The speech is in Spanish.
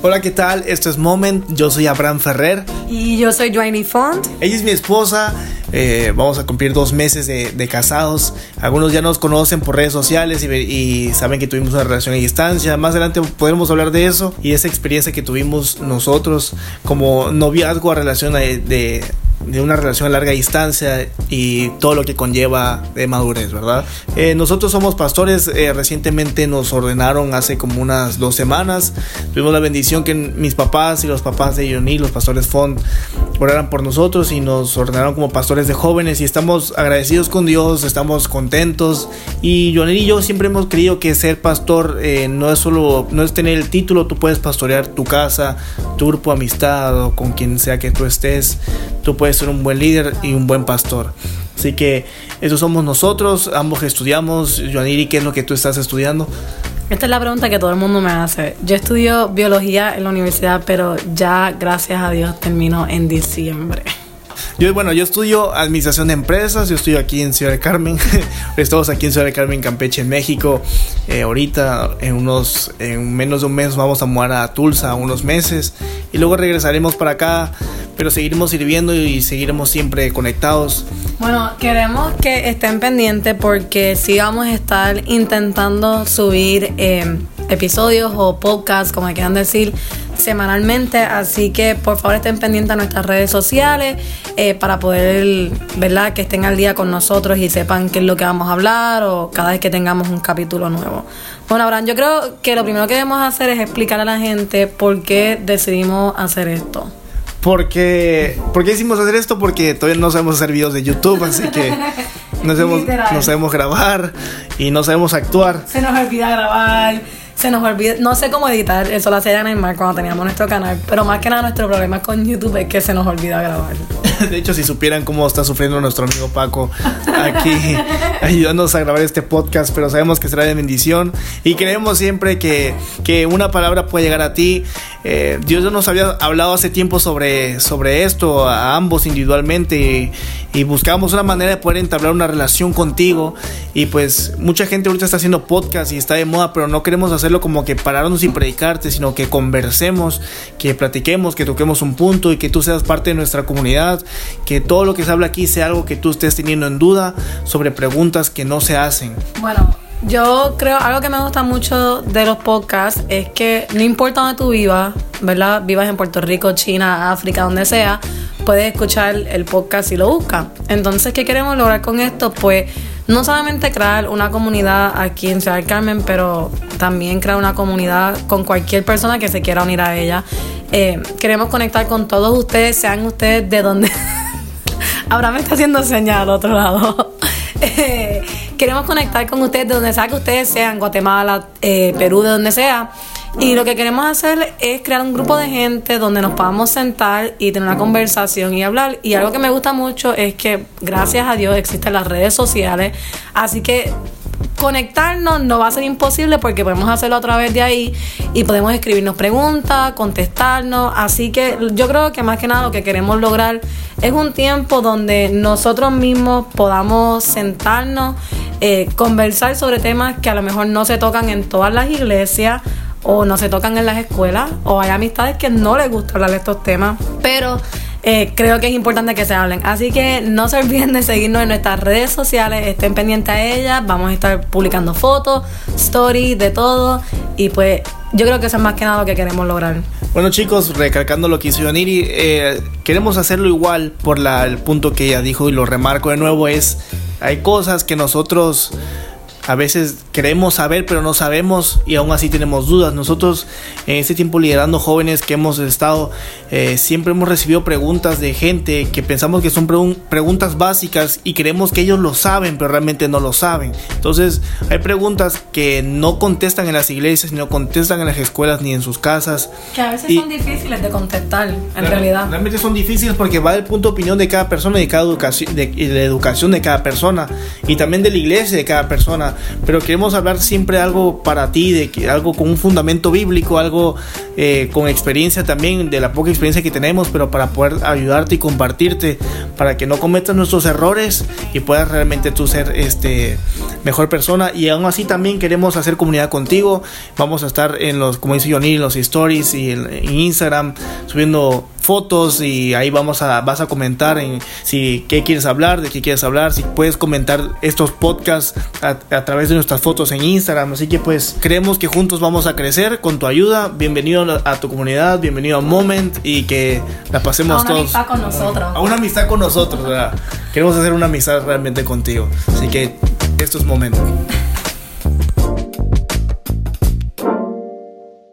Hola, ¿qué tal? Esto es Moment. Yo soy Abraham Ferrer. Y yo soy Joanny Font. Ella es mi esposa. Eh, vamos a cumplir dos meses de, casados. Algunos ya nos conocen por redes sociales y, saben que tuvimos una relación a distancia. Más adelante podremos hablar de eso y esa experiencia que tuvimos nosotros como noviazgo a relación de de una relación a larga distancia y todo lo que conlleva de madurez, ¿verdad? Eh, nosotros somos pastores, eh, recientemente nos ordenaron hace como unas dos semanas, tuvimos la bendición que mis papás y los papás de Johnny, los pastores Font, oraran por nosotros y nos ordenaron como pastores de jóvenes y estamos agradecidos con Dios, estamos contentos. Y Johnny y yo siempre hemos creído que ser pastor eh, no es solo, no es tener el título, tú puedes pastorear tu casa, tu grupo amistad o con quien sea que tú estés, tú puedes ser un buen líder y un buen pastor. Así que eso somos nosotros, ambos estudiamos. Joaniri, ¿qué es lo que tú estás estudiando? Esta es la pregunta que todo el mundo me hace. Yo estudio biología en la universidad, pero ya, gracias a Dios, termino en diciembre. Yo, bueno, yo estudio administración de empresas, yo estudio aquí en Ciudad de Carmen, estamos aquí en Ciudad de Carmen, Campeche, en México. Eh, ahorita, en unos, en menos de un mes, vamos a mudar a Tulsa, unos meses, y luego regresaremos para acá, pero seguiremos sirviendo y seguiremos siempre conectados. Bueno, queremos que estén pendientes porque sí vamos a estar intentando subir eh, episodios o podcasts, como quieran decir, semanalmente, así que por favor estén pendientes a nuestras redes sociales eh, para poder, ¿verdad? Que estén al día con nosotros y sepan qué es lo que vamos a hablar o cada vez que tengamos un capítulo nuevo. Bueno, Abraham, yo creo que lo primero que debemos hacer es explicar a la gente por qué decidimos hacer esto. Porque, ¿Por qué hicimos hacer esto? Porque todavía no sabemos hacer videos de YouTube, así que no sabemos, no sabemos grabar y no sabemos actuar. Se nos olvida grabar se nos olvida, no sé cómo editar, eso lo hacía Neymar cuando teníamos nuestro canal, pero más que nada nuestro problema con YouTube es que se nos olvida grabar. De hecho, si supieran cómo está sufriendo nuestro amigo Paco aquí ayudándonos a grabar este podcast, pero sabemos que será de bendición y creemos siempre que, que una palabra puede llegar a ti. Eh, Dios nos había hablado hace tiempo sobre, sobre esto, a ambos individualmente, y, y buscábamos una manera de poder entablar una relación contigo. Y pues mucha gente ahorita está haciendo podcast y está de moda, pero no queremos hacer como que pararnos y predicarte, sino que conversemos, que platiquemos, que toquemos un punto y que tú seas parte de nuestra comunidad, que todo lo que se habla aquí sea algo que tú estés teniendo en duda sobre preguntas que no se hacen. Bueno, yo creo, algo que me gusta mucho de los podcasts es que no importa donde tú vivas, ¿verdad? Vivas en Puerto Rico, China, África, donde sea, puedes escuchar el podcast si lo buscas. Entonces, ¿qué queremos lograr con esto? Pues no solamente crear una comunidad aquí en Ciudad Carmen, pero también crear una comunidad con cualquier persona que se quiera unir a ella. Eh, queremos conectar con todos ustedes, sean ustedes de donde... Ahora me está haciendo señal al otro lado. Eh, queremos conectar con ustedes de donde sea que ustedes sean, Guatemala, eh, Perú, de donde sea. Y lo que queremos hacer es crear un grupo de gente donde nos podamos sentar y tener una conversación y hablar. Y algo que me gusta mucho es que gracias a Dios existen las redes sociales. Así que conectarnos no va a ser imposible porque podemos hacerlo a través de ahí y podemos escribirnos preguntas, contestarnos. Así que yo creo que más que nada lo que queremos lograr es un tiempo donde nosotros mismos podamos sentarnos, eh, conversar sobre temas que a lo mejor no se tocan en todas las iglesias o no se tocan en las escuelas o hay amistades que no les gusta hablar de estos temas, pero eh, creo que es importante que se hablen. Así que no se olviden de seguirnos en nuestras redes sociales, estén pendientes a ellas, vamos a estar publicando fotos, stories, de todo y pues yo creo que eso es más que nada lo que queremos lograr. Bueno chicos, recalcando lo que hizo Yaniri, eh, queremos hacerlo igual por la, el punto que ella dijo y lo remarco de nuevo es, hay cosas que nosotros a veces queremos saber pero no sabemos y aún así tenemos dudas. Nosotros en este tiempo liderando jóvenes que hemos estado, eh, siempre hemos recibido preguntas de gente que pensamos que son preguntas básicas y creemos que ellos lo saben pero realmente no lo saben. Entonces hay preguntas que no contestan en las iglesias, ni no contestan en las escuelas ni en sus casas. Que a veces son difíciles de contestar en realidad. Realmente son difíciles porque va del punto de opinión de cada persona y de cada educación, de, de la educación de cada persona y también de la iglesia de cada persona pero queremos hablar siempre algo para ti, de algo con un fundamento bíblico, algo eh, con experiencia también, de la poca experiencia que tenemos, pero para poder ayudarte y compartirte, para que no cometas nuestros errores y puedas realmente tú ser este mejor persona. Y aún así también queremos hacer comunidad contigo. Vamos a estar en los como dice Johnny en los stories y en Instagram subiendo fotos y ahí vamos a vas a comentar en si qué quieres hablar, de qué quieres hablar, si puedes comentar estos podcasts a, través de nuestras fotos en Instagram, así que pues creemos que juntos vamos a crecer con tu ayuda. Bienvenido a tu comunidad, bienvenido a Moment y que la pasemos todos. A una amistad con nosotros. A una amistad con nosotros, ¿verdad? Queremos hacer una amistad realmente contigo. Así que esto es momento.